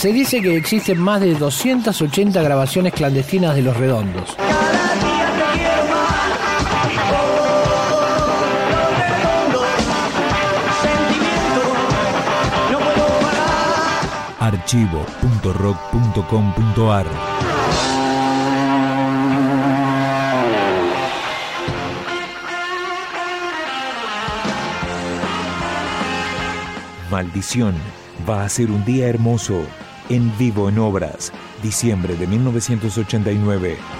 Se dice que existen más de 280 grabaciones clandestinas de Los Redondos. archivo.rock.com.ar Maldición va a ser un día hermoso en vivo en obras, diciembre de 1989.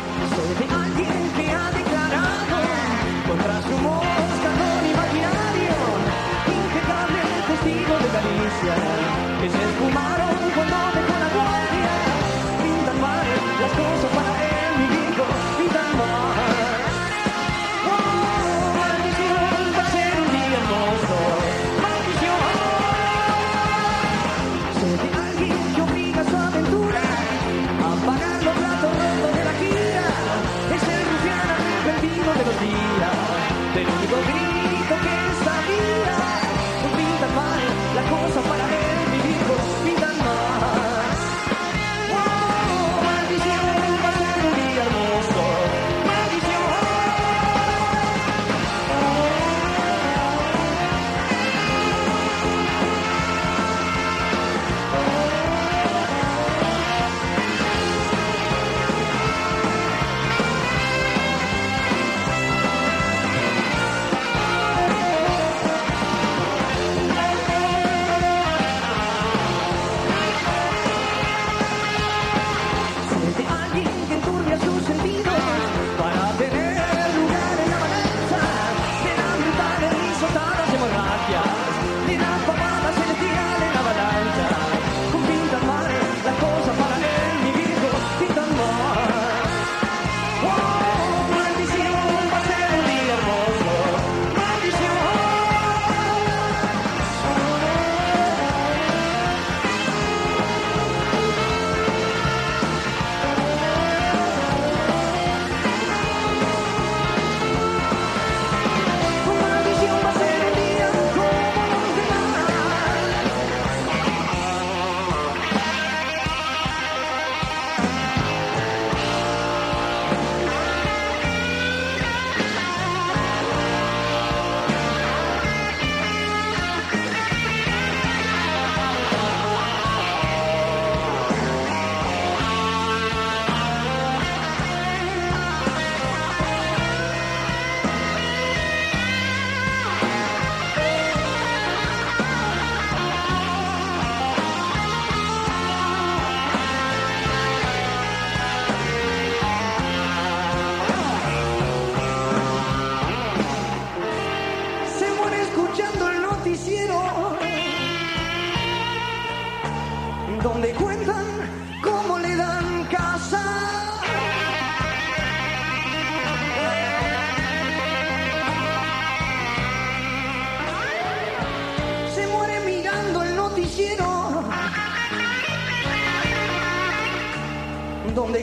donde